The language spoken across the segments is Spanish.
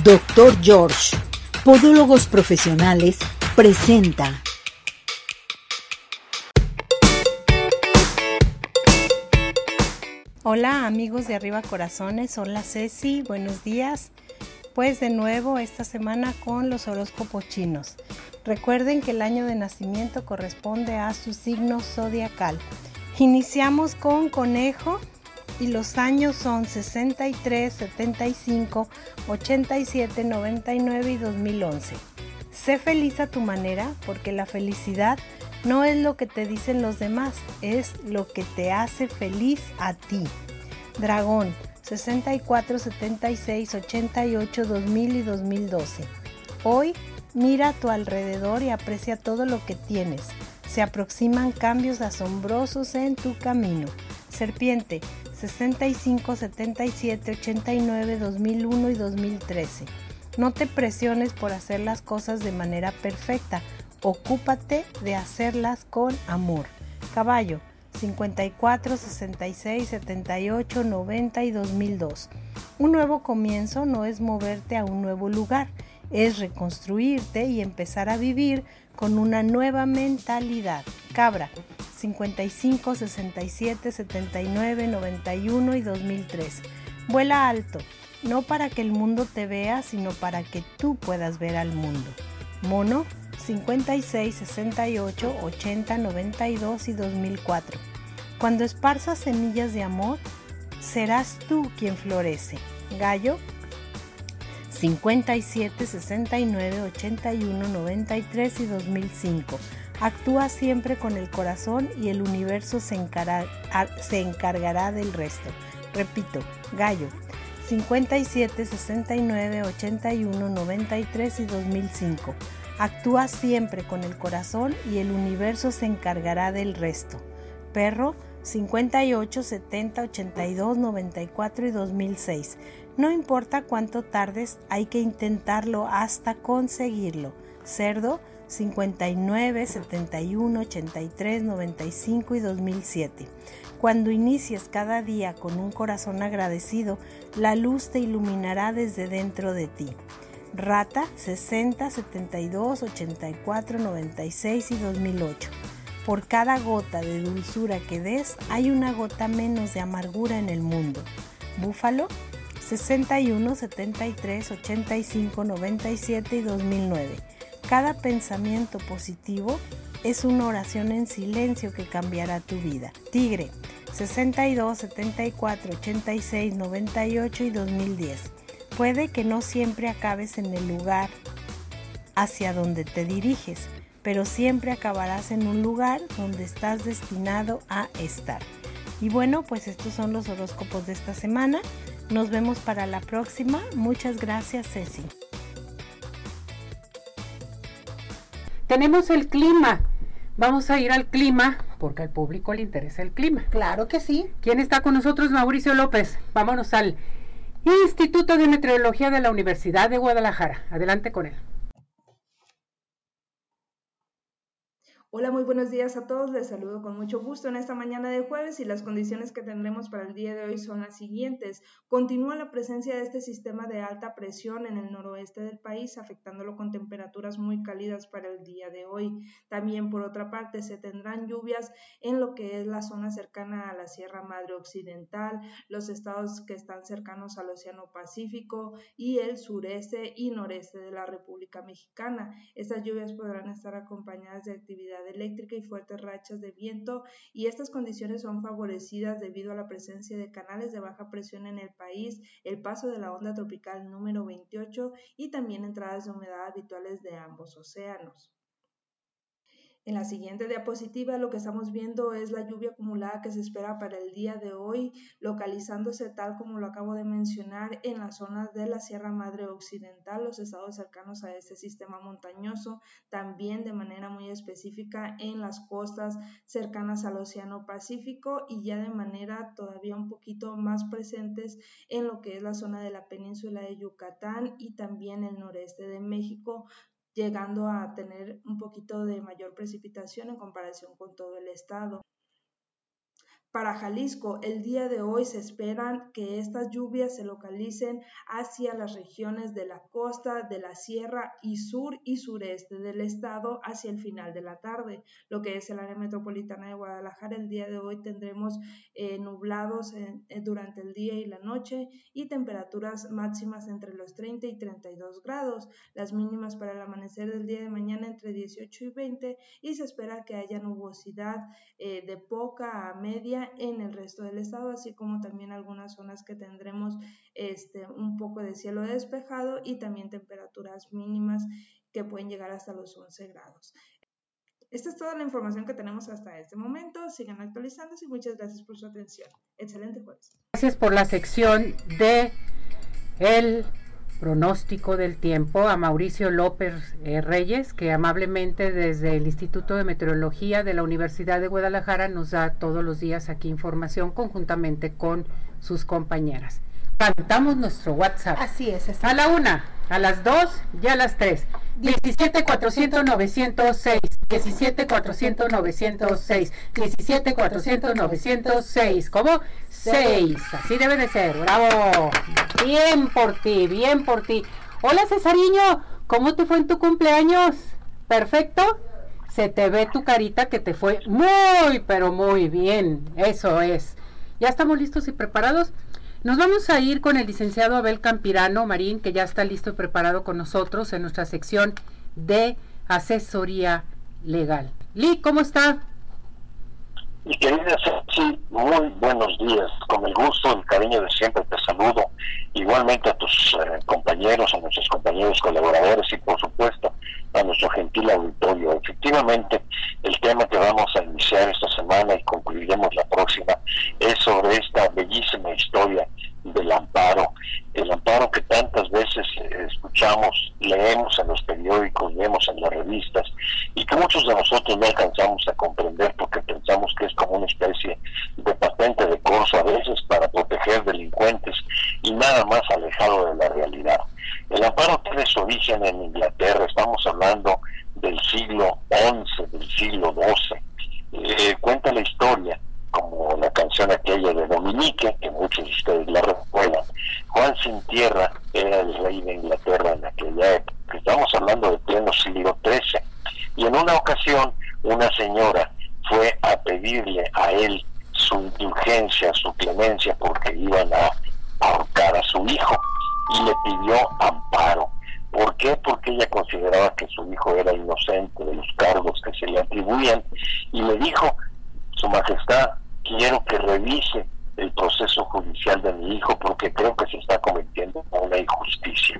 Doctor George, Podólogos Profesionales, presenta. Hola amigos de Arriba Corazones, hola Ceci, buenos días. Pues de nuevo esta semana con los horóscopos chinos. Recuerden que el año de nacimiento corresponde a su signo zodiacal. Iniciamos con conejo y los años son 63, 75, 87, 99 y 2011. Sé feliz a tu manera porque la felicidad no es lo que te dicen los demás, es lo que te hace feliz a ti. Dragón 64, 76, 88, 2000 y 2012. Hoy mira a tu alrededor y aprecia todo lo que tienes. Se aproximan cambios asombrosos en tu camino. Serpiente 65, 77, 89, 2001 y 2013. No te presiones por hacer las cosas de manera perfecta, ocúpate de hacerlas con amor. Caballo 54, 66, 78, 90 y 2002. Un nuevo comienzo no es moverte a un nuevo lugar, es reconstruirte y empezar a vivir con una nueva mentalidad. Cabra 55, 67, 79, 91 y 2003. Vuela alto, no para que el mundo te vea, sino para que tú puedas ver al mundo. Mono 56, 68, 80, 92 y 2004. Cuando esparzas semillas de amor, serás tú quien florece. Gallo 57, 69, 81, 93 y 2005. Actúa siempre con el corazón y el universo se, encargará del resto. Repito, Gallo 57, 69, 81, 93 y 2005. Actúa siempre con el corazón y el universo se encargará del resto. Perro 58, 70, 82, 94 y 2006. No importa cuánto tardes, hay que intentarlo hasta conseguirlo. Cerdo 59, 71, 83, 95 y 2007. Cuando inicies cada día con un corazón agradecido, la luz te iluminará desde dentro de ti. Rata 60, 72, 84, 96 y 2008. Por cada gota de dulzura que des, hay una gota menos de amargura en el mundo. Búfalo 61, 73, 85, 97 y 2009. Cada pensamiento positivo es una oración en silencio que cambiará tu vida. Tigre 62, 74, 86, 98 y 2010. Puede que no siempre acabes en el lugar hacia donde te diriges, pero siempre acabarás en un lugar donde estás destinado a estar. Y bueno, pues estos son los horóscopos de esta semana. Nos vemos para la próxima. Muchas gracias, Ceci. Tenemos el clima. Vamos a ir al clima porque al público le interesa el clima. Claro que sí. ¿Quién está con nosotros? Mauricio López. Vámonos al Instituto de Meteorología de la Universidad de Guadalajara. Adelante con él. Hola, muy buenos días a todos. Les saludo con mucho gusto en esta mañana de jueves y las condiciones que tendremos para el día de hoy son las siguientes. Continúa la presencia de este sistema de alta presión en el noroeste del país, afectándolo con temperaturas muy cálidas para el día de hoy. También, por otra parte, se tendrán lluvias en lo que es la zona cercana a la Sierra Madre Occidental, los estados que están cercanos al Océano Pacífico y el sureste y noreste de la República Mexicana. Estas lluvias podrán estar acompañadas de eléctrica y fuertes rachas de viento y estas condiciones son favorecidas debido a la presencia de canales de baja presión en el país, el paso de la onda tropical número 28 y también entradas de humedad habituales de ambos océanos. En la siguiente diapositiva lo que estamos viendo es la lluvia acumulada que se espera para el día de hoy, localizándose tal como lo acabo de mencionar en las zonas de la Sierra Madre Occidental, los estados cercanos a este sistema montañoso, también de manera muy específica en las costas cercanas al Océano Pacífico y ya de manera todavía un poquito más presentes en lo que es la zona de la península de Yucatán y también el noreste de México, llegando a tener un poquito de mayor precipitación en comparación con todo el estado. Para Jalisco, el día de hoy se esperan que estas lluvias se localicen hacia las regiones de la costa, de la sierra y sur y sureste del estado hacia el final de la tarde. Lo que es el área metropolitana de Guadalajara, el día de hoy tendremos eh, nublados eh, durante el día y la noche y temperaturas máximas entre los 30 y 32 grados, las mínimas para el amanecer del día de mañana entre 18 y 20 y se espera que haya nubosidad eh, de poca a media en el resto del estado, así como también algunas zonas que tendremos este, un poco de cielo despejado y también temperaturas mínimas que pueden llegar hasta los 11 grados. Esta es toda la información que tenemos hasta este momento. Sigan actualizándose y muchas gracias por su atención. Excelente jueves. Gracias por la sección de el pronóstico del tiempo a Mauricio López eh, Reyes, que amablemente desde el Instituto de Meteorología de la Universidad de Guadalajara nos da todos los días aquí información conjuntamente con sus compañeras. Cantamos nuestro WhatsApp. Así es. Así. A la una, a las dos y a las tres. 17 400 906, 17 400 906, 17 400 906, ¿cómo? 6, así debe de ser, bravo, bien por ti, bien por ti. Hola Cesariño, ¿cómo te fue en tu cumpleaños? ¿Perfecto? Se te ve tu carita que te fue muy, pero muy bien, eso es. ¿Ya estamos listos y preparados? Nos vamos a ir con el licenciado Abel Campirano Marín, que ya está listo y preparado con nosotros en nuestra sección de asesoría legal. Lee, ¿cómo está? Mi querida sí, muy buenos días. Con el gusto, el cariño de siempre te saludo. Igualmente a tus eh, compañeros, a nuestros compañeros colaboradores y por supuesto a nuestro gentil auditorio. Efectivamente, el tema que vamos a iniciar esta semana y concluiremos la próxima es sobre esta bellísima historia del amparo, el amparo que tantas veces eh, escuchamos, leemos en los periódicos, vemos en las revistas y que muchos de nosotros no alcanzamos a comprender porque pensamos que es como una especie de patente de corso a veces para proteger delincuentes y nada más alejado de la realidad. El amparo tiene su origen en Inglaterra, estamos hablando del siglo XI, del siglo XII. Eh, cuenta la historia como la canción aquella de Dominique, que muchos de ustedes la recuerdan. Juan Sin Tierra era el rey de Inglaterra en aquella época. Estamos hablando de pleno siglo XIII. Y en una ocasión, una señora fue a pedirle a él su indulgencia, su clemencia, porque iban a ahorcar a su hijo. Y le pidió amparo. ¿Por qué? Porque ella consideraba que su hijo era inocente de los cargos que se le atribuían y le dijo, Su Majestad, quiero que revise el proceso judicial de mi hijo porque creo que se está cometiendo una injusticia.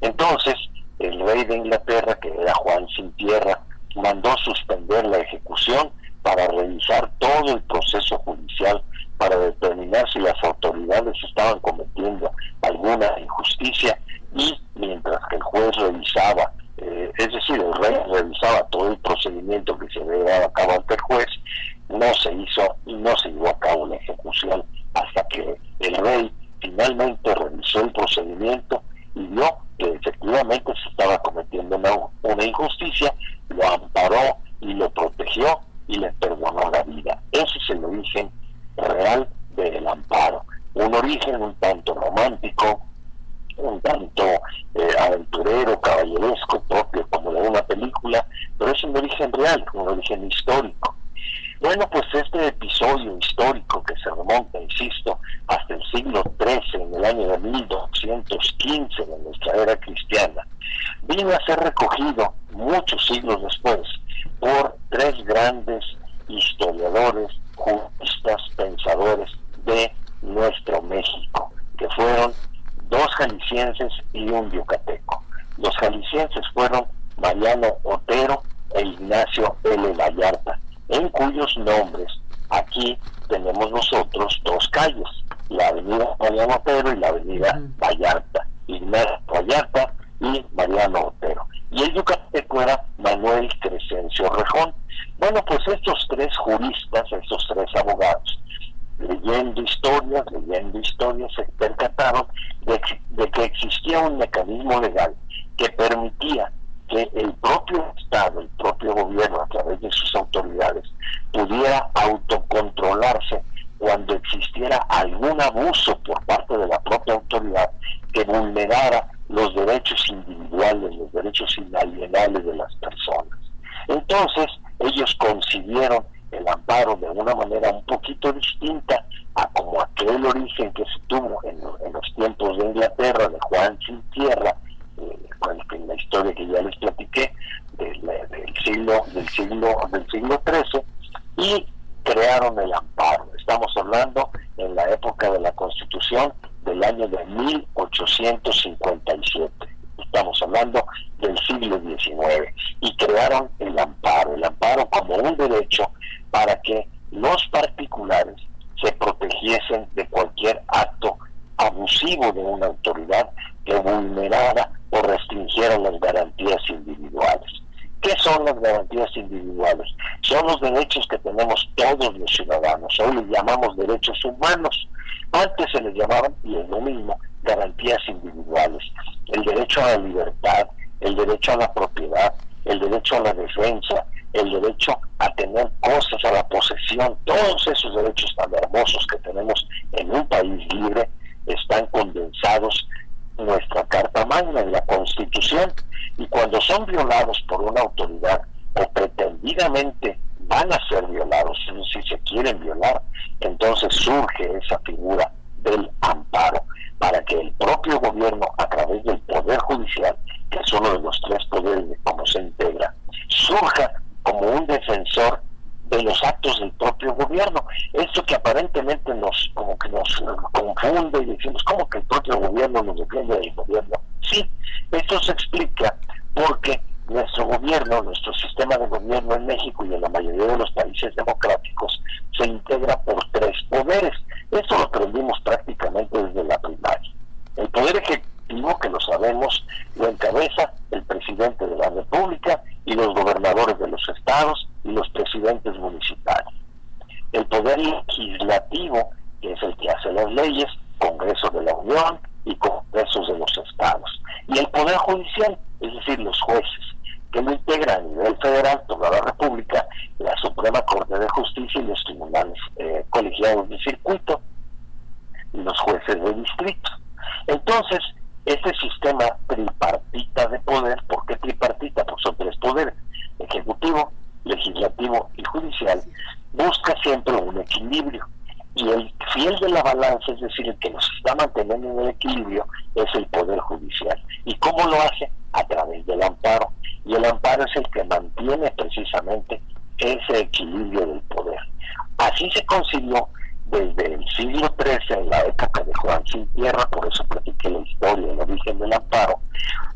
Entonces, el rey de Inglaterra, que era Juan sin tierra, mandó suspender la ejecución para revisar todo el proceso judicial para determinar si las autoridades estaban cometiendo alguna injusticia y mientras que el juez revisaba, eh, es decir, el rey revisaba todo el procedimiento que se había dado a cabo ante el juez, no se hizo y no se llevó a cabo la ejecución hasta que el rey finalmente revisó el procedimiento y vio que efectivamente se estaba cometiendo una, injusticia, lo amparó y lo protegió y le perdonó la vida. Ese es el origen real del amparo. Un origen un tanto romántico, un tanto eh, caballeresco, propio como de una película, pero es un origen real, un origen histórico. Bueno, pues este episodio histórico que se remonta, insisto, hasta el siglo XIII, en el año de 1215 de nuestra era cristiana, vino a ser recogido muchos siglos después por tres grandes historiadores, juristas, pensadores de nuestro México, que fueron dos jaliscienses y un yucateco. Los jaliscienses fueron Mariano Otero e Ignacio L. Vallarta en cuyos nombres aquí tenemos nosotros dos calles, la avenida Mariano Otero y la avenida Vallarta, Ignacio Vallarta y Mariano Otero. Y el yucateco era Manuel Crescencio Rejón. Bueno, pues estos tres juristas, estos tres abogados, leyendo historias, leyendo historias, se percataron de que existía un mecanismo legal que permitía que el propio Estado, el propio gobierno, a través de sus autoridades, pudiera autocontrolarse existiera algún abuso por parte de la propia autoridad que vulnerara los derechos individuales, los derechos inalienables de las personas. Entonces, ellos concibieron el amparo de una manera un poquito distinta a como aquel origen que se tuvo en, los tiempos de Inglaterra, de Juan sin tierra, eh, en la historia que ya les platiqué del, del, siglo del siglo del siglo XIII y crearon el amparo. Estamos hablando en la época de la Constitución del año de 1857. Estamos hablando del siglo XIX y crearon el amparo, el amparo como un derecho para que los particulares se protegiesen de cualquier acto abusivo de una autoridad que vulnerara o restringiera las garantías individuales. ¿Qué son las garantías individuales? Son los derechos que tenemos todos los ciudadanos. Hoy les llamamos derechos humanos. Antes se les llamaban, y es lo mismo, garantías individuales. El derecho a la libertad, el derecho a la propiedad, el derecho a la defensa, el derecho a tener cosas, a la posesión, todos esos derechos tan hermosos que tenemos en un país libre están condensados en nuestra Carta Magna, en la Constitución, y cuando son violados por una autoridad o pretendidamente van a ser violados, si se quieren violar, entonces surge esa figura del amparo para que el propio gobierno, a través del Poder Judicial, que es uno de los tres poderes de cómo se integra, surja como un defensor de los actos del propio gobierno. Esto que aparentemente nos como que nos confunde y decimos, ¿cómo que el propio gobierno nos defiende del gobierno? Sí, esto se explica porque nuestro gobierno, nuestro sistema de gobierno en México y en la mayoría de los países democráticos se integra por tres poderes. Esto lo aprendimos prácticamente desde la primaria. El poder ejecutivo, que lo sabemos, lo encabeza el presidente de la República y los gobernadores de los estados y los presidentes municipales. El poder legislativo, que es el que hace las leyes, Congreso de la Unión y Congresos de los estados. Y el poder judicial, es decir, los jueces, que lo integra a nivel federal, toda la República, la Suprema Corte de Justicia y los tribunales eh, colegiados de circuito y los jueces de distrito. Entonces, este sistema tripartita de poder, ¿por qué tripartita? Pues son tres poderes, ejecutivo, legislativo y judicial, busca siempre un equilibrio. Y el fiel de la balanza, es decir, el que nos está manteniendo en el equilibrio, es el Poder Judicial. ¿Y cómo lo hace? A través del amparo. Y el amparo es el que mantiene precisamente ese equilibrio del poder. Así se consiguió desde el siglo XIII, en la época de Juan Sin por eso platiqué la historia, el origen del amparo,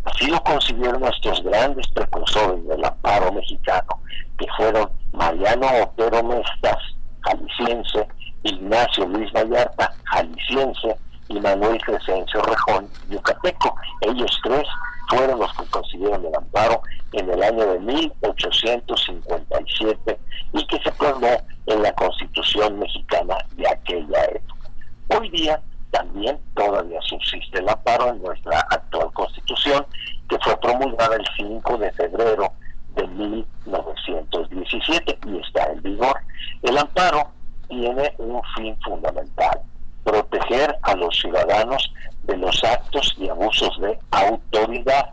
así lo consiguieron nuestros grandes precursores del amparo mexicano, que fueron Mariano Otero Mestas, jalisciense, Ignacio Luis Vallarta, jalisciense, y Manuel Crescencio Rejón, yucateco. Ellos tres fueron los que consiguieron el amparo en el año de 1857 y que se plasmó en la Constitución mexicana de aquella época. Hoy día también todavía subsiste el amparo en nuestra actual Constitución, que fue promulgada el 5 de febrero de 1917 y está en vigor. El amparo tiene un fin fundamental, proteger a los ciudadanos de los actos y abusos de autoridad.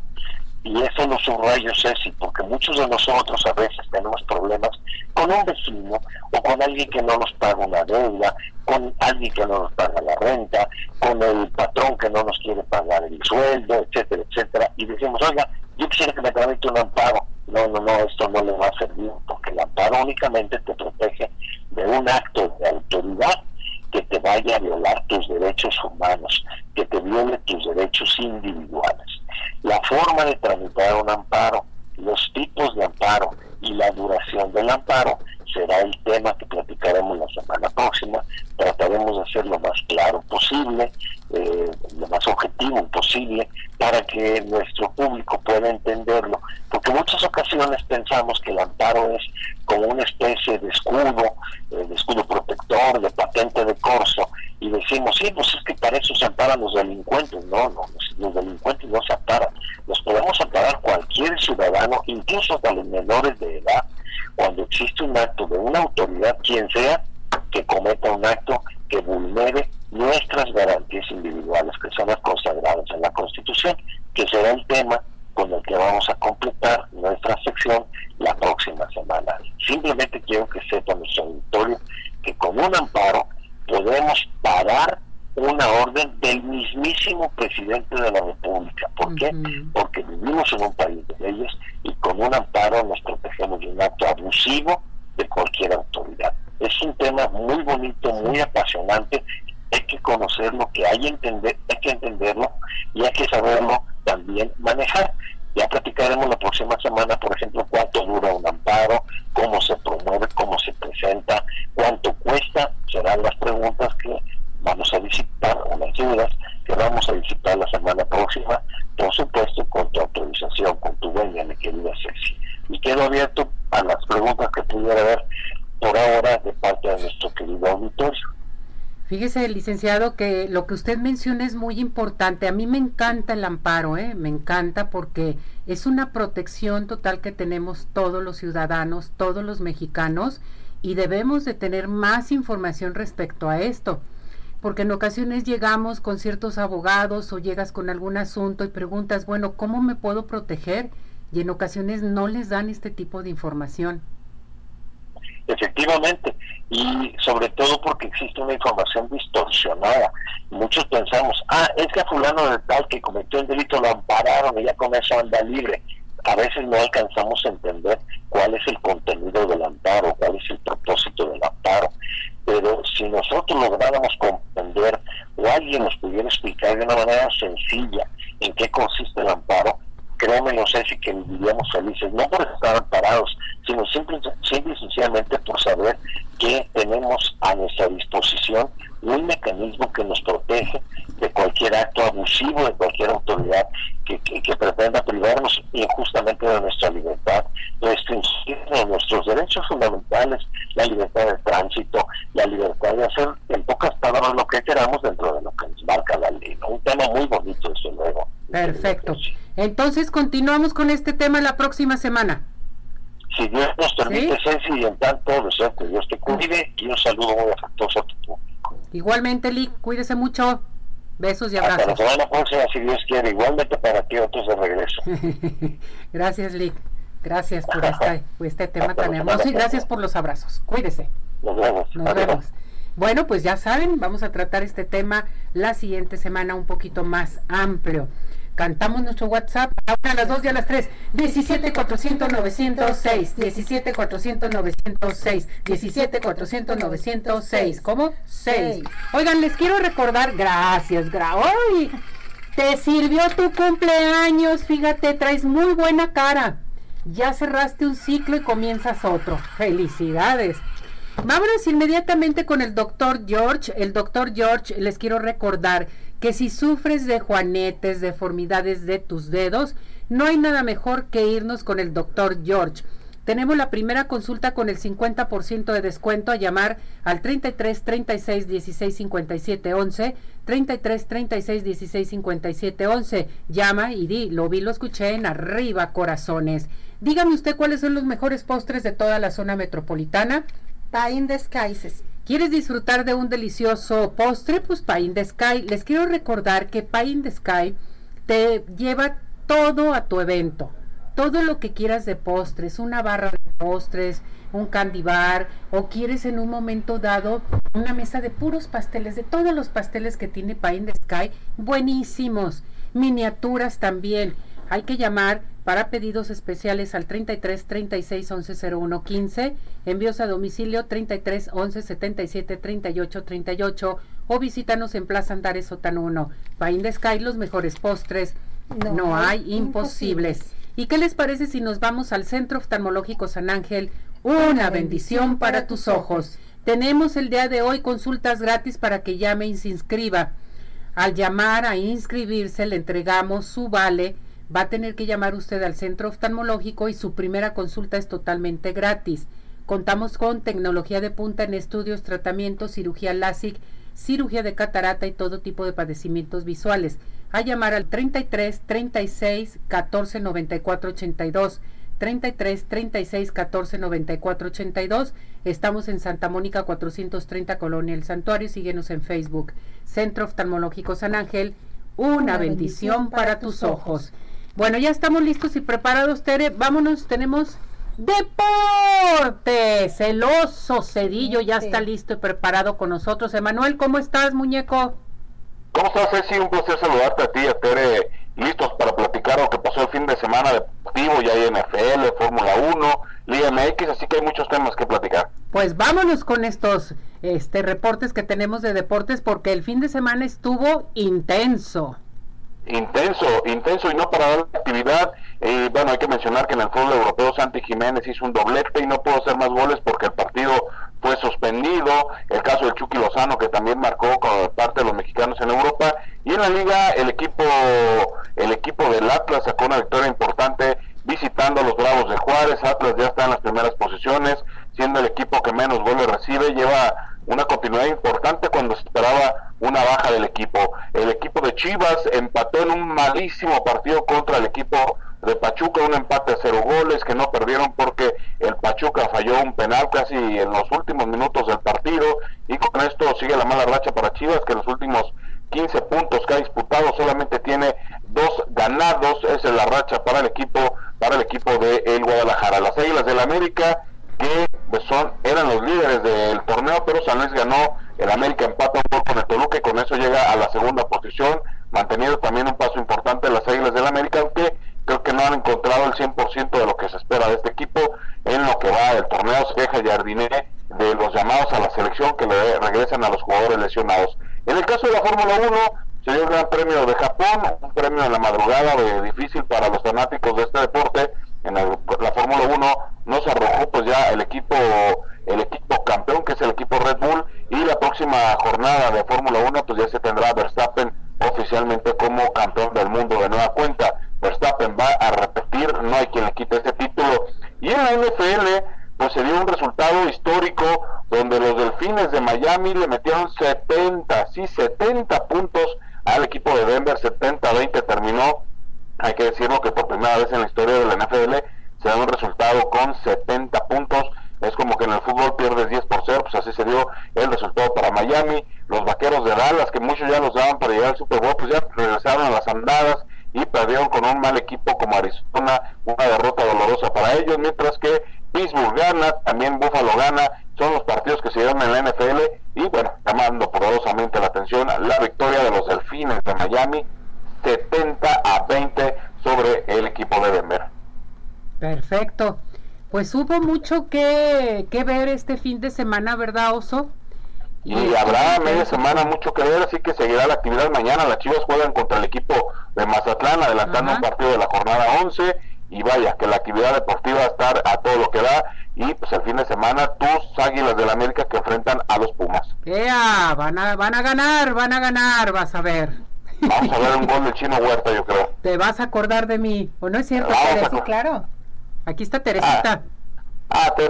Y eso lo subrayo, Ceci, porque muchos de nosotros a veces tenemos problemas con un vecino o con alguien que no nos paga una deuda, con alguien que no nos paga la renta, con el patrón que no nos quiere pagar el sueldo, etcétera, etcétera. Y decimos, oiga, yo quisiera que me tramite un amparo. No, no, no, esto no le va a servir, porque el amparo únicamente te protege de un acto de autoridad que te vaya a violar tus derechos humanos, que te viole tus derechos individuales. La forma de tramitar un amparo, los tipos de amparo y la duración del amparo será el tema que platicaremos la semana próxima. Trataremos de hacer lo más claro posible, eh, lo más objetivo posible, para que nuestro público pueda entenderlo. Porque muchas ocasiones pensamos que el amparo es como una especie de escudo protector, de patente de corso, y decimos, sí, pues es que para eso se amparan los delincuentes. No, no, los, delincuentes no se amparan. Los podemos amparar cualquier ciudadano, incluso hasta los menores de edad, cuando existe un acto de una autoridad, quien sea, que cometa un acto que vulnera información, que será el tema con el que vamos a completar nuestra sección la próxima semana. Simplemente quiero que sepa nuestro auditorio que con un amparo podemos parar una orden del mismísimo presidente de la República. ¿Por qué? Porque vivimos en un país de leyes y con un amparo nos protegemos de un acto abusivo de cualquier autoridad. Es un tema muy bonito, muy apasionante. Hay que conocerlo, que hay, entender, hay que entenderlo y hay que saberlo también manejar. Ya platicaremos la próxima semana, por ejemplo, cuánto dura un amparo, cómo se promueve, cómo se presenta, cuánto cuesta. Serán las preguntas que vamos a visitar, unas dudas que vamos a visitar la semana próxima, por supuesto con tu autorización, con tu dueña, mi querida Ceci. Y quedo abierto a las preguntas que pudiera haber por ahora de parte de nuestro querido auditorio. Fíjese, licenciado, que lo que usted menciona es muy importante. A mí me encanta el amparo, ¿eh? me encanta porque es una protección total que tenemos todos los ciudadanos, todos los mexicanos, y debemos de tener más información respecto a esto porque en ocasiones llegamos con ciertos abogados o llegas con algún asunto y preguntas, bueno, ¿cómo me puedo proteger? Y en ocasiones no les dan este tipo de información. Efectivamente, y sobre todo porque existe una información distorsionada. Muchos pensamos, ah, es que a fulano de tal que cometió un delito lo ampararon y ya con eso anda libre. A veces no alcanzamos a entender cuál es el contenido del amparo, cuál es el propósito del amparo pero si nosotros lográramos comprender o alguien nos pudiera explicar de una manera sencilla en qué consiste el amparo, créeme, no sé que viviríamos felices, no por estar amparados, sino simple, simple y sencillamente por saber que tenemos a nuestra disposición un mecanismo que nos protege de cualquier acto abusivo de cualquier autoridad que, que, pretenda privarnos injustamente de nuestra libertad, restringir nuestros derechos fundamentales, la libertad de tránsito, la libertad de hacer en pocas palabras lo que queramos dentro de lo que nos marca la ley. Un tema muy bonito, desde luego. Perfecto. Entonces continuamos con este tema la próxima semana. Si Dios nos permite, Ceci, y en tanto deseo que Dios te cuide y un saludo muy afectuoso a tu público. Igualmente, Lick, cuídese mucho. Besos y abrazos. Hasta la semana próxima, si Dios quiere. Igualmente para ti, otros de regreso. gracias, Lick. Gracias por, este tema tan hermoso y gracias por los abrazos. Cuídese. Nos vemos. Nos vemos. Bueno, pues ya saben, vamos a tratar este tema la siguiente semana un poquito más amplio. Cantamos nuestro WhatsApp ahora a las 2 y a las 3. 17 400 906. 17 400 906. 17 400 906. ¿Cómo? 6. Oigan, les quiero recordar. Gracias, gra ¡Ay! Te sirvió tu cumpleaños. Fíjate, traes muy buena cara. Ya cerraste un ciclo y comienzas otro. Felicidades. Vámonos inmediatamente con el doctor George. El doctor George, les quiero recordar que si sufres de juanetes, deformidades de tus dedos, no hay nada mejor que irnos con el doctor George. Tenemos la primera consulta con el 50% de descuento a llamar al 33 36 16 57 11, 33 36 16 57 11. Llama y di, lo vi, lo escuché en arriba, corazones. Dígame usted cuáles son los mejores postres de toda la zona metropolitana. Pie in Skies. ¿Quieres disfrutar de un delicioso postre? Pues Pie in the Sky. Les quiero recordar que Pie in the Sky te lleva todo a tu evento. Todo lo que quieras de postres, una barra de postres, un candy bar, o quieres en un momento dado una mesa de puros pasteles, de todos los pasteles que tiene Pie in the Sky, buenísimos. Miniaturas también. Hay que llamar para pedidos especiales al 33 36 11 01 15, envíos a domicilio 33 11 77 38 38 o visítanos en Plaza Andares Sotano 1. Pain de Sky, los mejores postres, no, hay imposibles. ¿Y qué les parece si nos vamos al Centro Oftalmológico San Ángel? Una bendición para tus ojos. Tenemos el día de hoy consultas gratis para que llame y se inscriba. Al llamar a inscribirse le entregamos su vale va a tener que llamar usted al centro oftalmológico y su primera consulta es totalmente gratis. Contamos con tecnología de punta en estudios, tratamientos, cirugía LASIK, cirugía de catarata y todo tipo de padecimientos visuales. A llamar al 33 36 14 94 82. 33 36 14 94 82. Estamos en Santa Mónica 430 Colonia El Santuario. Síguenos en Facebook. Centro Oftalmológico San Ángel una bendición para tus ojos. Bueno, ya estamos listos y preparados, Tere. Vámonos, tenemos deportes. El oso Cedillo ya está listo y preparado con nosotros. Emanuel, ¿cómo estás, muñeco? ¿Cómo estás, Ceci? Un placer saludarte a ti, a Tere. Listos para platicar lo que pasó el fin de semana deportivo. Ya hay NFL, Fórmula 1, Liga MX, así que hay muchos temas que platicar. Pues vámonos con estos este, reportes que tenemos de deportes porque el fin de semana estuvo intenso intenso, intenso y no para dar actividad. Eh, bueno, hay que mencionar que en el fútbol europeo Santi Jiménez hizo un doblete y no pudo hacer más goles porque el partido fue suspendido. El caso de Chucky Lozano que también marcó con parte de los mexicanos en Europa y en la liga el equipo el equipo del Atlas sacó una victoria importante visitando a los Bravos de Juárez. Atlas ya está en las primeras posiciones, siendo el equipo que menos goles recibe, lleva una continuidad importante cuando se esperaba una baja del equipo. El equipo de Chivas empató en un malísimo partido contra el equipo de Pachuca, un empate a cero goles que no perdieron porque el Pachuca falló un penal casi en los últimos minutos del partido y con esto sigue la mala racha para Chivas que en los últimos 15 puntos que ha disputado solamente tiene dos ganados, esa es la racha para el equipo para el equipo de el Guadalajara. Las Águilas del América que pues, son eran los líderes del torneo, pero San Luis ganó, el América empata un poco con el Toluca y con eso llega a la segunda posición, manteniendo también un paso importante las Águilas del América, aunque creo que no han encontrado el 100% de lo que se espera de este equipo en lo que va del torneo, se queja Jardiné de los llamados a la selección que le regresen a los jugadores lesionados. En el caso de la Fórmula 1, se dio el Gran Premio de Japón, un premio en la madrugada de difícil para los fanáticos de este deporte, en la Fórmula 1 no se arrojó pues ya el equipo el equipo campeón que es el equipo Red Bull y la próxima jornada de Fórmula 1 pues ya se tendrá Verstappen oficialmente como campeón del mundo de nueva Verstappen va a repetir no hay quien le quite este título y en la NFL pues se dio un resultado histórico donde los delfines de Miami le metieron 70 sí 70 puntos al equipo de Denver 70-20 terminó hay que decirlo que por primera vez en la historia de la NFL se da un resultado con 70 puntos. Es como que en el fútbol pierdes 10 por 0, pues así se dio el resultado para Miami. Los vaqueros de Dallas, que muchos ya los daban para llegar al Super Bowl, pues ya regresaron a las andadas y perdieron con un mal equipo como Arizona, una derrota dolorosa para ellos, mientras que Pittsburgh gana, también Buffalo gana, son los partidos que se dieron en la NFL y bueno, llamando poderosamente la atención la victoria de los Delfines de Miami, 70 a 20 sobre el equipo de Denver. Perfecto. Hubo mucho que, que ver este fin de semana, ¿verdad, Oso? Y, habrá media semana mucho que ver, así que seguirá la actividad mañana. Las Chivas juegan contra el equipo de Mazatlán, adelantando un partido de la jornada 11. Y vaya, que la actividad deportiva va a estar a todo lo que da. Y pues el fin de semana, tus Águilas del la América que enfrentan a los Pumas. ¡Ea! Van a, van a ganar, van a ganar, vas a ver. Vamos a ver un gol de Chino Huerta, yo creo. Te vas a acordar de mí, ¿o no es cierto? Sí, claro. Aquí está Teresita. Ah,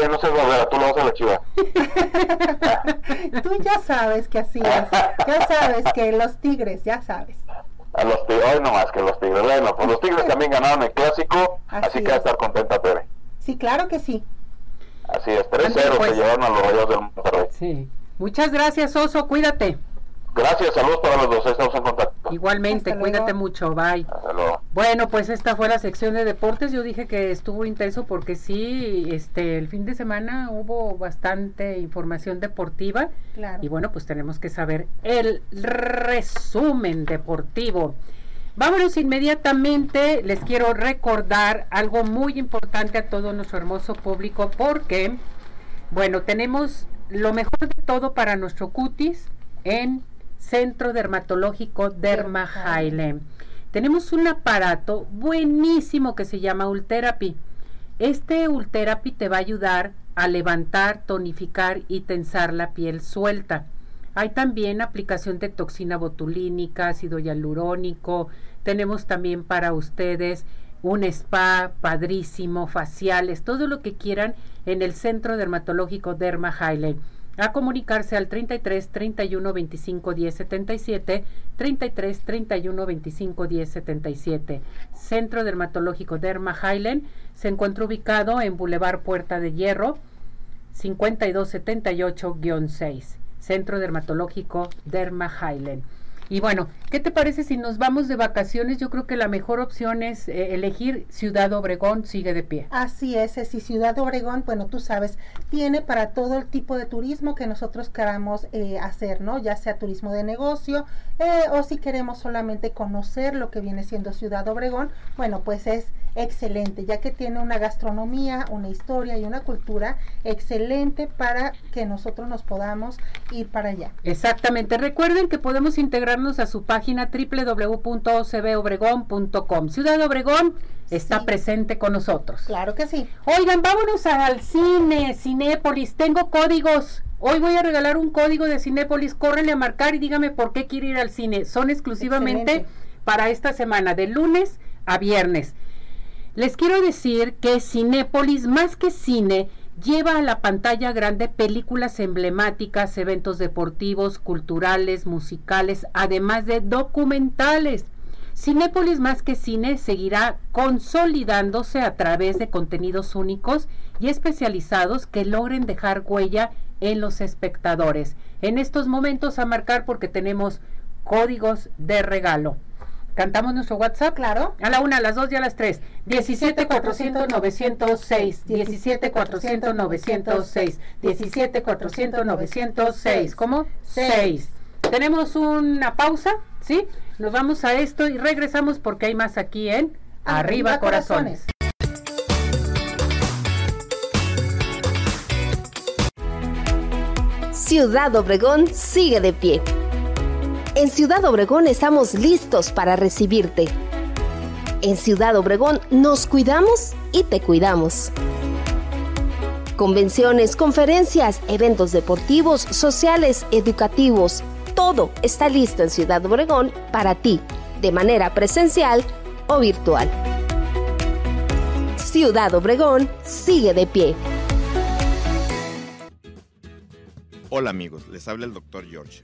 no se ver, tú lo vas a la chiva. tú ya sabes que así es. Ya sabes que los tigres, ya sabes. A los tigres, hoy no más que los tigres. Bueno, pues los tigres también ganaron el clásico, así, que va a estar contenta Tere. Sí, claro que sí. Así es, 3-0 pues, se llevaron a los rayos del Monterrey. Sí. Muchas gracias, Oso, cuídate. Gracias, saludos para los dos, estamos en contacto. Igualmente, cuídate mucho, bye. Bueno, pues esta fue la sección de deportes. Yo dije que estuvo intenso porque sí, este, el fin de semana hubo bastante información deportiva. Y bueno, pues tenemos que saber el resumen deportivo. Vámonos inmediatamente. Les quiero recordar algo muy importante a todo nuestro hermoso público porque, bueno, tenemos lo mejor de todo para nuestro cutis en Centro Dermatológico Derma Tenemos un aparato buenísimo que se llama Ultherapy. Este Ultherapy te va a ayudar a levantar, tonificar y tensar la piel suelta. Hay también aplicación de toxina botulínica, ácido hialurónico. Tenemos también para ustedes un spa padrísimo, faciales, todo lo que quieran en el Centro Dermatológico Derma a comunicarse al 33 31 25 10 77, 33 31 25 10 77. Centro Dermatológico Derma Highland se encuentra ubicado en Boulevard Puerta de Hierro, 5278-6. Centro Dermatológico Derma Highland. Y bueno, ¿qué te parece si nos vamos de vacaciones? Yo creo que la mejor opción es eh, elegir Ciudad Obregón, sigue de pie. Así es, si Ciudad Obregón, bueno, tú sabes, tiene para todo el tipo de turismo que nosotros queramos eh, hacer, ¿no? Ya sea turismo de negocio eh, o si queremos solamente conocer lo que viene siendo Ciudad Obregón, bueno, pues es excelente, ya que tiene una gastronomía, una historia y una cultura excelente para que nosotros nos podamos ir para allá. Exactamente. Recuerden que podemos integrarnos a su página www.ocbobregón.com. Ciudad Obregón está presente con nosotros. Claro que sí. Oigan, vámonos al cine, Cinépolis. Tengo códigos. Hoy voy a regalar un código de Cinépolis. Córrele a marcar y dígame por qué quiere ir al cine. Son exclusivamente para esta semana, de lunes a viernes. Les quiero decir que Cinépolis, más que cine, lleva a la pantalla grande películas emblemáticas, eventos deportivos, culturales, musicales, además de documentales. Cinépolis más que cine seguirá consolidándose a través de contenidos únicos y especializados que logren dejar huella en los espectadores. En estos momentos a marcar porque tenemos códigos de regalo. ¿Cantamos nuestro WhatsApp? Claro. A la una, a las dos y a las tres. 17 400 906. 17 400 906. 17 400 906. ¿Cómo? 6. Tenemos una pausa, ¿sí? Nos vamos a esto y regresamos porque hay más aquí en Arriba, Corazones. Ciudad Obregón sigue de pie en Ciudad Obregón estamos listos para recibirte. En Ciudad Obregón nos cuidamos y te cuidamos. Convenciones, conferencias, eventos deportivos, sociales, educativos, todo está listo en Ciudad Obregón para ti, de manera presencial o virtual. Ciudad Obregón sigue de pie. Hola amigos, les habla el Dr. George.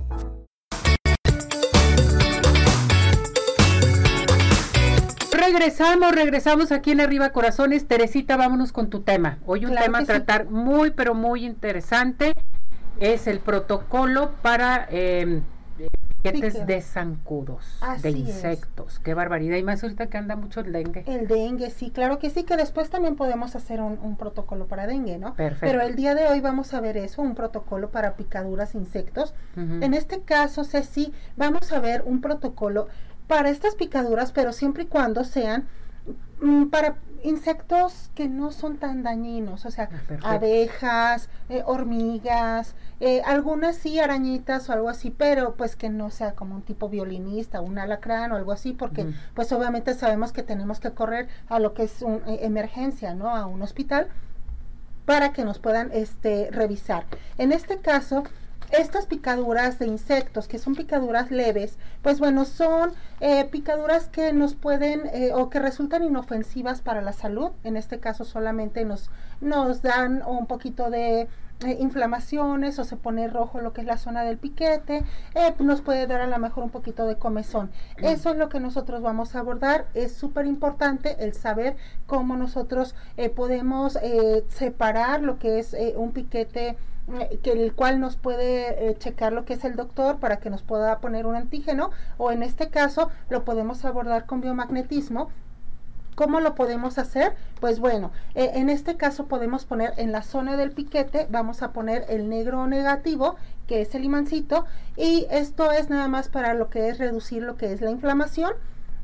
Regresamos, regresamos aquí en Arriba Corazones. Teresita, vámonos con tu tema. Hoy un tema a tratar muy, pero muy interesante. Es el protocolo para eh, de zancudos, de insectos. Qué barbaridad. Y más ahorita que anda mucho el dengue. El dengue, sí, claro que sí, que después también podemos hacer un, protocolo para dengue, ¿no? Perfecto. Pero el día de hoy vamos a ver eso, un protocolo para picaduras, insectos. En este caso, Ceci, vamos a ver un protocolo para estas picaduras, pero siempre y cuando sean mm, para insectos que no son tan dañinos, o sea, ah, abejas, eh, hormigas, eh, algunas sí arañitas o algo así, pero pues que no sea como un tipo violinista, un alacrán o algo así, porque pues obviamente sabemos que tenemos que correr a lo que es una eh, emergencia, ¿no? A un hospital para que nos puedan este revisar. En este caso, estas picaduras de insectos, que son picaduras leves, pues bueno, son eh, picaduras que nos pueden eh, o que resultan inofensivas para la salud. En este caso solamente nos, nos dan un poquito de eh, inflamaciones o se pone rojo lo que es la zona del piquete, nos puede dar a lo mejor un poquito de comezón. Eso es lo que nosotros vamos a abordar. Es súper importante el saber cómo nosotros podemos separar lo que es un piquete que el cual nos puede eh, checar lo que es el doctor para que nos pueda poner un antígeno o en este caso lo podemos abordar con biomagnetismo ¿Cómo lo podemos hacer? Pues bueno, eh, en este caso podemos poner en la zona del piquete, vamos a poner el negro negativo, que es el imancito, y esto es nada más para lo que es reducir lo que es la inflamación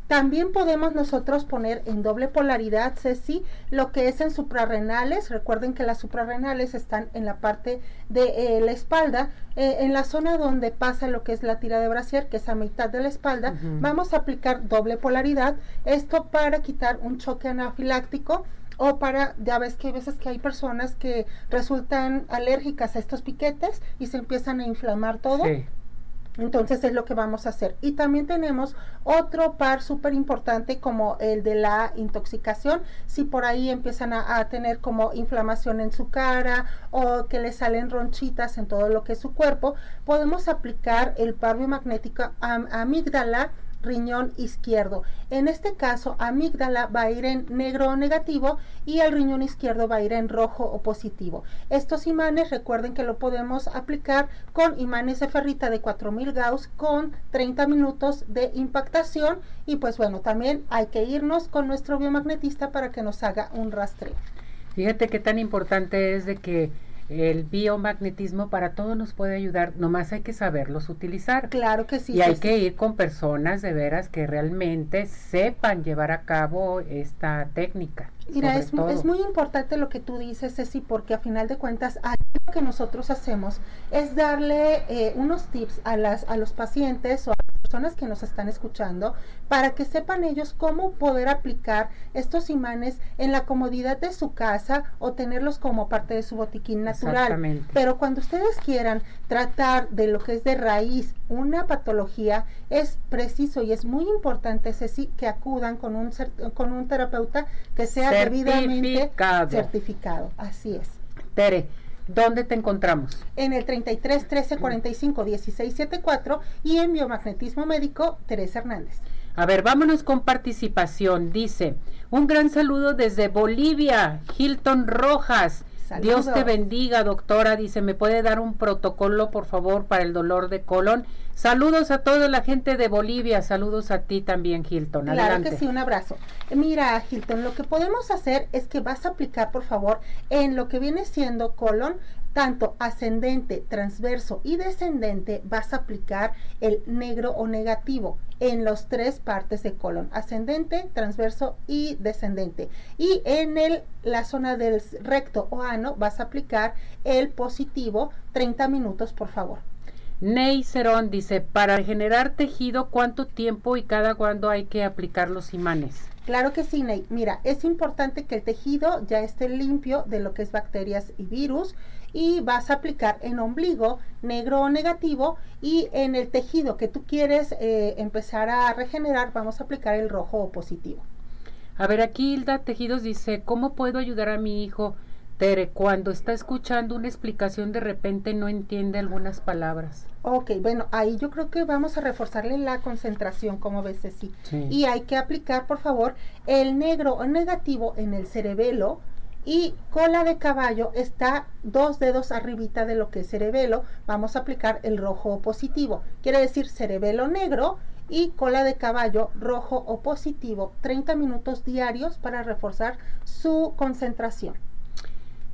también podemos nosotros poner en doble polaridad, Ceci, lo que es en suprarrenales. Recuerden que las suprarrenales están en la parte de eh, la espalda, eh, en la zona donde pasa lo que es la tira de brasier, que es a mitad de la espalda. Vamos a aplicar doble polaridad. Esto para quitar un choque anafiláctico o para, ya ves que hay veces que hay personas que resultan alérgicas a estos piquetes y se empiezan a inflamar todo. Entonces es lo que vamos a hacer. Y también tenemos otro par súper importante como el de la intoxicación. Si por ahí empiezan a, tener como inflamación en su cara o que le salen ronchitas en todo lo que es su cuerpo, podemos aplicar el par biomagnético amígdala riñón izquierdo. En este caso, amígdala va a ir en negro o negativo y el riñón izquierdo va a ir en rojo o positivo. Estos imanes, recuerden que lo podemos aplicar con imanes de ferrita de 4000 Gauss con 30 minutos de impactación y pues bueno, también hay que irnos con nuestro biomagnetista para que nos haga un rastreo. Fíjate qué tan importante es de que el biomagnetismo para todo nos puede ayudar, nomás hay que saberlos utilizar. Claro que sí. Y hay que ir con personas de veras que realmente sepan llevar a cabo esta técnica. Mira, es, es, muy importante lo que tú dices, Ceci, porque a final de cuentas, lo que nosotros hacemos es darle eh, unos tips a, las, a los pacientes o a personas que nos están escuchando para que sepan ellos cómo poder aplicar estos imanes en la comodidad de su casa o tenerlos como parte de su botiquín natural. Pero cuando ustedes quieran tratar de lo que es de raíz una patología, es preciso y es muy importante ese que acudan con un, con un terapeuta que sea debidamente certificado. Así es. Tere, ¿Dónde te encontramos? En el 33 13 45 16 74 y en Biomagnetismo Médico, Teresa Hernández. A ver, vámonos con participación. Dice, un gran saludo desde Bolivia, Hilton Rojas. Dios te bendiga, doctora. Dice, ¿me puede dar un protocolo, por favor, para el dolor de colon? Saludos a toda la gente de Bolivia. Saludos a ti también, Hilton. Claro que sí, un abrazo. Mira, Hilton, lo que podemos hacer es que vas a aplicar, por favor, en lo que viene siendo colon, tanto ascendente, transverso y descendente, vas a aplicar el negro o negativo en las tres partes de colon, ascendente, transverso y descendente. Y en el, la zona del recto o ano vas a aplicar el positivo 30 minutos, por favor. Ney Cerón dice, para generar tejido, ¿cuánto tiempo y cada cuándo hay que aplicar los imanes? Claro que sí, Ney. Mira, es importante que el tejido ya esté limpio de lo que es bacterias y virus y vas a aplicar en ombligo negro o negativo y en el tejido que tú quieres eh, empezar a regenerar vamos a aplicar el rojo o positivo. A ver, aquí Hilda Tejidos dice, ¿cómo puedo ayudar a mi hijo? Tere, cuando está escuchando una explicación de repente no entiende algunas palabras. Ok, bueno, ahí yo creo que vamos a reforzarle la concentración, como ves, sí. Y hay que aplicar, por favor, el negro o negativo en el cerebelo y cola de caballo está dos dedos arribita de lo que es cerebelo. Vamos a aplicar el rojo o positivo. Quiere decir cerebelo negro y cola de caballo rojo o positivo. 30 minutos diarios para reforzar su concentración.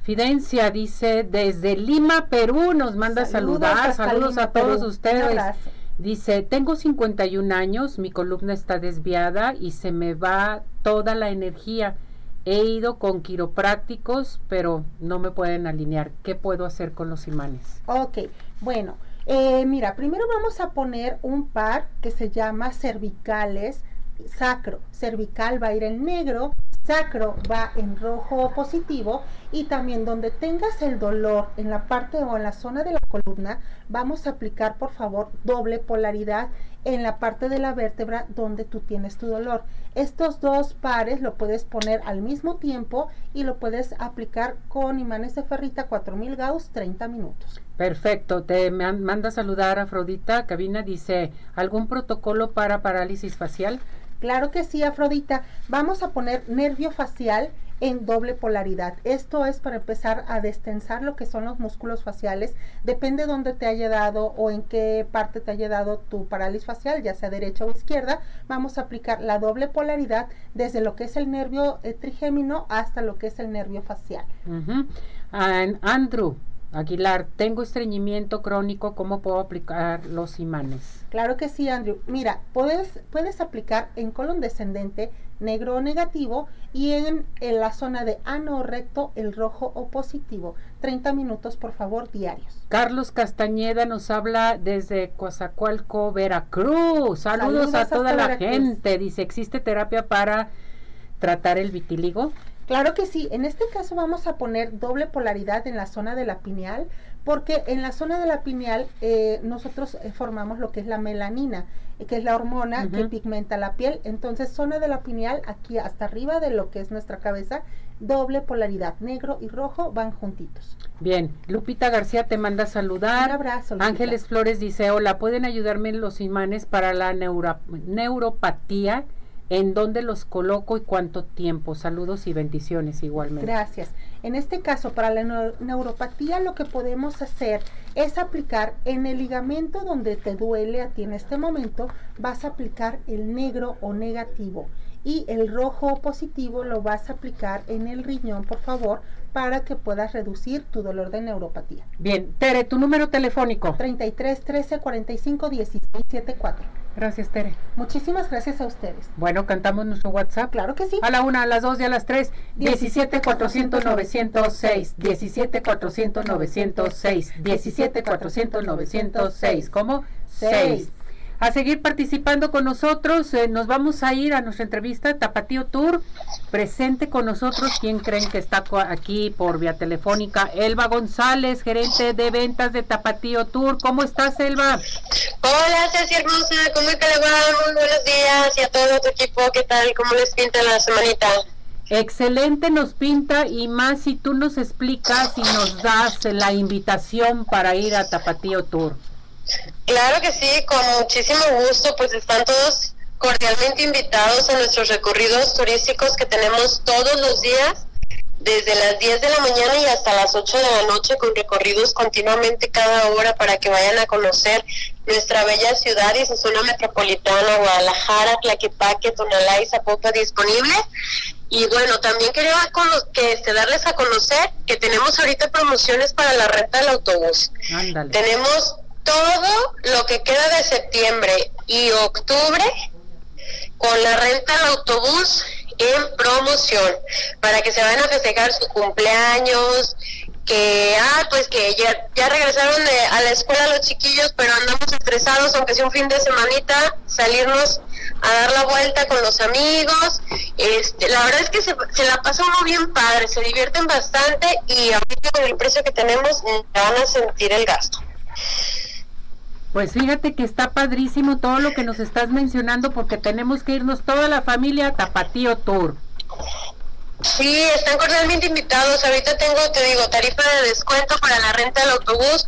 Fidencia dice desde Lima, Perú, nos manda saludar, saludos a todos ustedes. Dice, tengo 51 años, mi columna está desviada y se me va toda la energía. He ido con quiroprácticos, pero no me pueden alinear. ¿Qué puedo hacer con los imanes? Ok, bueno, eh, mira, primero vamos a poner un par que se llama cervicales sacro. Cervical va a ir en negro sacro va en rojo positivo y también donde tengas el dolor en la parte o en la zona de la columna, vamos a aplicar por favor doble polaridad en la parte de la vértebra donde tú tienes tu dolor. Estos dos pares lo puedes poner al mismo tiempo y lo puedes aplicar con imanes de ferrita 4000 Gauss 30 minutos. Perfecto, te manda a saludar Afrodita, cabina dice, ¿algún protocolo para parálisis facial? Claro que sí, Afrodita. Vamos a poner nervio facial en doble polaridad. Esto es para empezar a destensar lo que son los músculos faciales. Depende dónde te haya dado o en qué parte te haya dado tu parálisis facial, ya sea derecha o izquierda. Vamos a aplicar la doble polaridad desde lo que es el nervio eh, trigémino hasta lo que es el nervio facial. Andrew, Aguilar, tengo estreñimiento crónico, ¿cómo puedo aplicar los imanes? Claro que sí, Andrew. Mira, puedes, puedes aplicar en colon descendente, negro o negativo, y en, en, la zona de ano o recto, el rojo o positivo. 30 minutos, por favor, diarios. Carlos Castañeda nos habla desde Coazacualco, Veracruz. Saludos, a toda la gente. Dice, ¿existe terapia para tratar el vitiligo? Claro que sí, en este caso vamos a poner doble polaridad en la zona de la pineal, porque en la zona de la pineal eh, nosotros eh, formamos lo que es la melanina, eh, que es la hormona que pigmenta la piel. Entonces, zona de la pineal, aquí hasta arriba de lo que es nuestra cabeza, doble polaridad, negro y rojo van juntitos. Bien, Lupita García te manda a saludar. Un abrazo. Ángeles Flores dice, hola, ¿pueden ayudarme los imanes para la neuropatía? ¿En dónde los coloco y cuánto tiempo? Saludos y bendiciones igualmente. Gracias. En este caso, para la neuropatía, lo que podemos hacer es aplicar en el ligamento donde te duele a ti en este momento, vas a aplicar el negro o negativo y el rojo positivo lo vas a aplicar en el riñón, por favor, para que puedas reducir tu dolor de neuropatía. Bien, Tere, tu número telefónico. 33 13 45 16 74. Gracias, Tere. Muchísimas gracias a ustedes. Bueno, cantamos nuestro WhatsApp. Claro que sí. A la una, a las dos y a las tres. 17 400 906. 17 400 906. 17 400 906. ¿Cómo? 6 a seguir participando con nosotros. Eh, nos vamos a ir a nuestra entrevista Tapatío Tour. Presente con nosotros, ¿quién creen que está aquí por vía telefónica? Elba González, gerente de ventas de Tapatío Tour. ¿Cómo estás, Elba? Hola, Ceci hermosa, ¿cómo te va? Muy buenos días y a todo tu equipo, ¿qué tal? ¿Cómo les pinta la semanita? Excelente nos pinta y más si tú nos explicas y nos das la invitación para ir a Tapatío Tour. Claro que sí, con muchísimo gusto, pues están todos cordialmente invitados a nuestros recorridos turísticos que tenemos todos los días, desde las 10 de la mañana y hasta las 8 de la noche, con recorridos continuamente cada hora para que vayan a conocer nuestra bella ciudad y su zona metropolitana, Guadalajara, Tlaquepaque, Tonalá y Zapopa disponible. Y bueno, también quería que este, darles a conocer que tenemos ahorita promociones para la renta del autobús. Tenemos todo lo que queda de septiembre y octubre con la renta del autobús en promoción para que se vayan a festejar su cumpleaños que ah pues que ya, ya regresaron a la escuela los chiquillos pero andamos estresados aunque sea un fin de semanita salirnos a dar la vuelta con los amigos. Este la verdad es que se, se la pasa uno bien padre se divierten bastante y ahorita con el precio que tenemos van a sentir el gasto pues fíjate que está padrísimo todo lo que nos estás mencionando porque tenemos que irnos toda la familia a Tapatío Tour. Sí, están cordialmente invitados. Ahorita tengo, te digo, tarifa de descuento para la renta del autobús,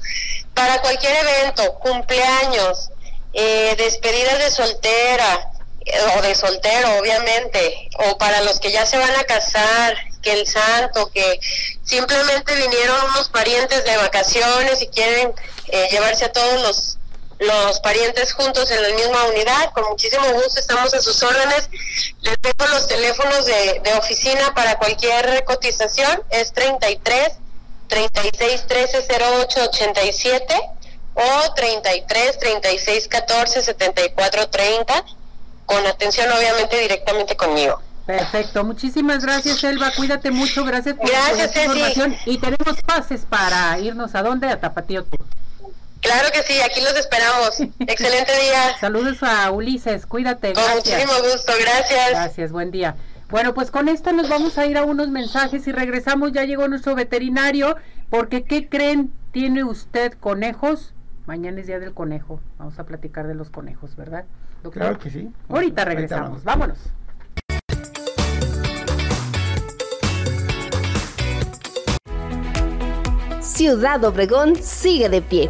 para cualquier evento, cumpleaños, eh, despedidas de soltera eh, o de soltero, obviamente, o para los que ya se van a casar, que el santo, que simplemente vinieron unos parientes de vacaciones y quieren eh, llevarse a todos los los parientes juntos en la misma unidad. Con muchísimo gusto estamos a sus órdenes. Les dejo los teléfonos de, de oficina para cualquier cotización. Es 33 36 13 08 87 o 33 36 14 74 30 con atención obviamente directamente conmigo. Perfecto, muchísimas gracias Elba, cuídate mucho, gracias por, gracias, información y tenemos pases para irnos a dónde, a Tapatío. Claro que sí, aquí los esperamos. Excelente día. Saludos a Ulises, cuídate. Con muchísimo gusto, gracias. Gracias, buen día. Bueno, pues con esto nos vamos a ir a unos mensajes y regresamos. Ya llegó nuestro veterinario, porque ¿qué creen? ¿Tiene usted conejos? Mañana es día del conejo. Vamos a platicar de los conejos, ¿verdad? Claro que sí. Ahorita regresamos. Vámonos. Ciudad Obregón sigue de pie.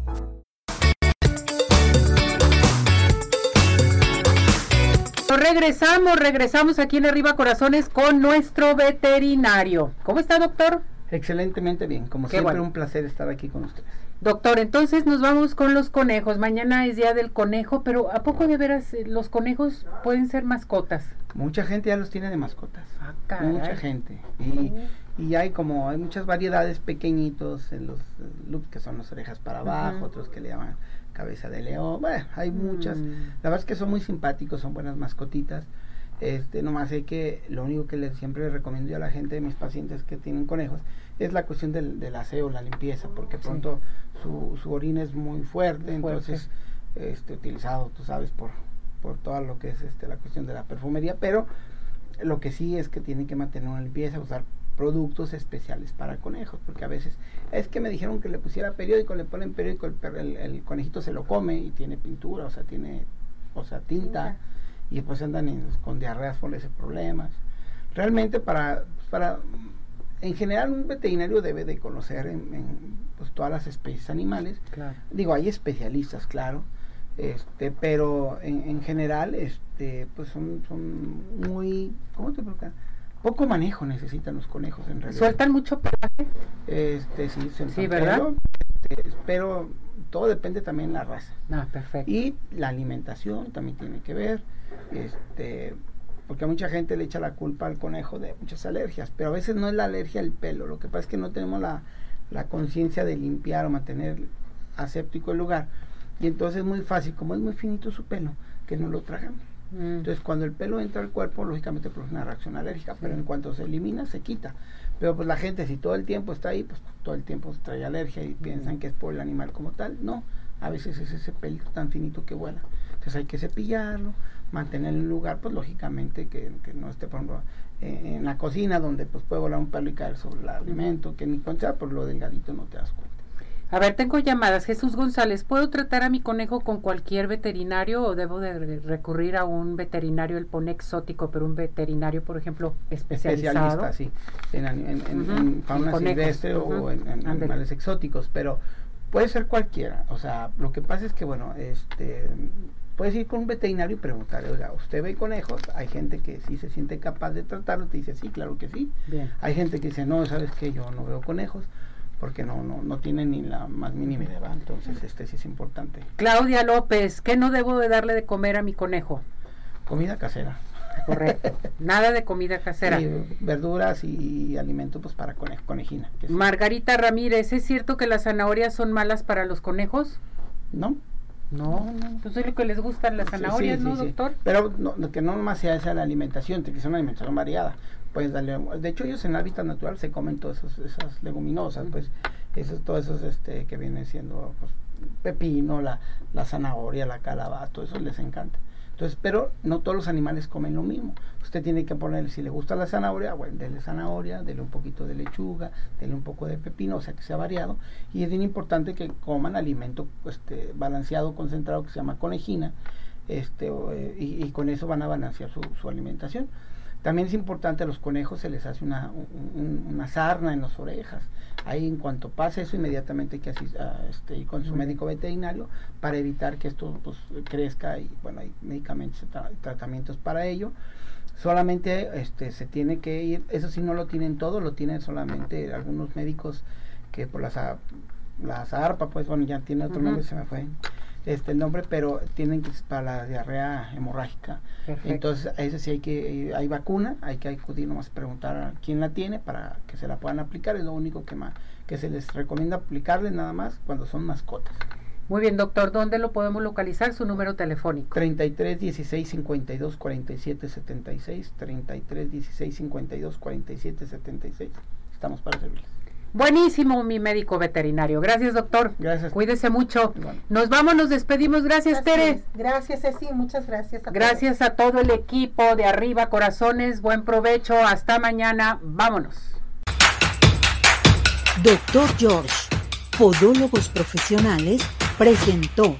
Regresamos, regresamos aquí en Arriba Corazones con nuestro veterinario. ¿Cómo está, doctor? Excelentemente bien, como Qué siempre bueno. un placer estar aquí con ustedes. Doctor, entonces nos vamos con los conejos. Mañana es día del conejo, pero ¿a poco de veras eh, los conejos pueden ser mascotas? Mucha gente ya los tiene de mascotas. Ah, caray. Mucha gente. Y, y hay como, hay muchas variedades pequeñitos en los eh, loops que son las orejas para abajo, otros que le llaman cabeza de león. Bueno, hay muchas. Mm. La verdad es que son muy simpáticos, son buenas mascotitas. Este, nomás hay que, lo único que les, siempre recomiendo yo a la gente de mis pacientes que tienen conejos es la cuestión del, del aseo, la limpieza, porque Sí. pronto su, su orina es muy fuerte, Fuerte. entonces este, utilizado, tú sabes, por, por todo lo que es este, la cuestión de la perfumería, pero lo que sí es que tienen que mantener una limpieza, usar productos especiales para conejos, porque a veces es que me dijeron que le pusiera periódico, le ponen periódico, el, el- el conejito se lo come y tiene pintura, o sea, tiene, o sea, tinta, y después andan en- con diarreas por ese problemas. Realmente para, para, en general un veterinario debe de conocer en, en, pues, todas las especies animales, Claro. digo, hay especialistas, claro, este, pero en, en general, este, pues son, son muy, ¿cómo te explico? Poco manejo necesitan los conejos en realidad. ¿Sueltan mucho pelaje? Este, sí, Sí, ¿verdad? pelo, este, pero todo depende también de la raza. Ah, perfecto. Y la alimentación también tiene que ver, este, porque a mucha gente le echa la culpa al conejo de muchas alergias, pero a veces no es la alergia al pelo, lo que pasa es que no tenemos la, la conciencia de limpiar o mantener aséptico el lugar. Y entonces es muy fácil, como es muy finito su pelo, que no lo tragamos. Mm. Entonces, cuando el pelo entra al cuerpo, lógicamente produce una reacción alérgica, pero en cuanto se elimina, se quita. Pero pues la gente, si todo el tiempo está ahí, pues todo el tiempo trae alergia y piensan que es por el animal como tal. No, a veces es ese pelo tan finito que vuela. Entonces hay que cepillarlo, mantenerlo en un lugar, pues lógicamente que, que no esté, por ejemplo, eh, en la cocina donde pues puede volar un pelo y caer sobre el alimento, que ni cuenta, por lo delgadito no te das cuenta. A ver, tengo llamadas. Jesús González, ¿puedo tratar a mi conejo con cualquier veterinario o debo de re- recurrir a un veterinario, el pone exótico, pero un veterinario, por ejemplo, especializado? especialista, sí, en, en, fauna silvestre o en, animales exóticos, pero puede ser cualquiera. O sea, lo que pasa es que, bueno, este, puedes ir con un veterinario y preguntarle, oiga, ¿usted ve conejos? Hay gente que sí se siente capaz de tratarlo, te dice, sí, claro que sí. Bien. Hay gente que dice, no, ¿sabes qué? Yo no veo conejos porque no, no, no tienen ni la más mínima idea. Entonces, este sí es importante. Claudia López, ¿qué no debo de darle de comer a mi conejo? Comida casera. Correcto. Nada de comida casera. Sí, verduras y alimentos pues para conejo, conejina. que sí. Margarita Ramírez, ¿es cierto que las zanahorias son malas para los conejos? ¿No? No, no. Pues es lo que les gustan las Sí, zanahorias, sí, ¿no, sí, sí. doctor? Pero no, que no nomás sea esa la alimentación, que sea una alimentación variada. Pues darle, de hecho ellos en hábitat natural se comen todas esos- esas leguminosas, pues esos, todos esos este, que vienen siendo pues, pepino, la, la zanahoria, la calabaza, todo eso les encanta. Entonces pero no todos los animales comen lo mismo. Usted tiene que poner, si le gusta la zanahoria, bueno, dele zanahoria, dele un poquito de lechuga, dele un poco de pepino, o sea que sea variado. Y es bien importante que coman alimento este, balanceado, concentrado, que se llama conejina, este, eh, y, con eso van a balancear su, su alimentación. También es importante a los conejos se les hace una, una sarna en las orejas. Ahí en cuanto pase eso, inmediatamente hay que este, ir con su médico veterinario para evitar que esto pues, crezca y bueno, hay medicamentos, tratamientos para ello. Solamente este, se tiene que ir, eso sí no lo tienen todo, lo tienen solamente algunos médicos que por las, las ARPA, pues bueno, ya tiene otro nombre, se me fue este el nombre, pero tienen que para la diarrea hemorrágica. Entonces, a ese sí hay que hay vacuna, hay que acudir nomás preguntar a quién la tiene para que se la puedan aplicar, es lo único que más que se les recomienda aplicarle nada más cuando son mascotas. Muy bien, doctor, ¿dónde lo podemos localizar? Su número telefónico. 33 16 52 47 76 33 16 52 47 76. Estamos para servirles. Buenísimo, mi médico veterinario. Gracias, doctor. Gracias. Cuídese mucho. Nos vamos, nos despedimos. Gracias, Tere. Gracias, Ceci. Muchas gracias. A gracias a todo el equipo de Arriba Corazones. Buen provecho. Hasta mañana. Vámonos. Doctor George, Podólogos Profesionales, presentó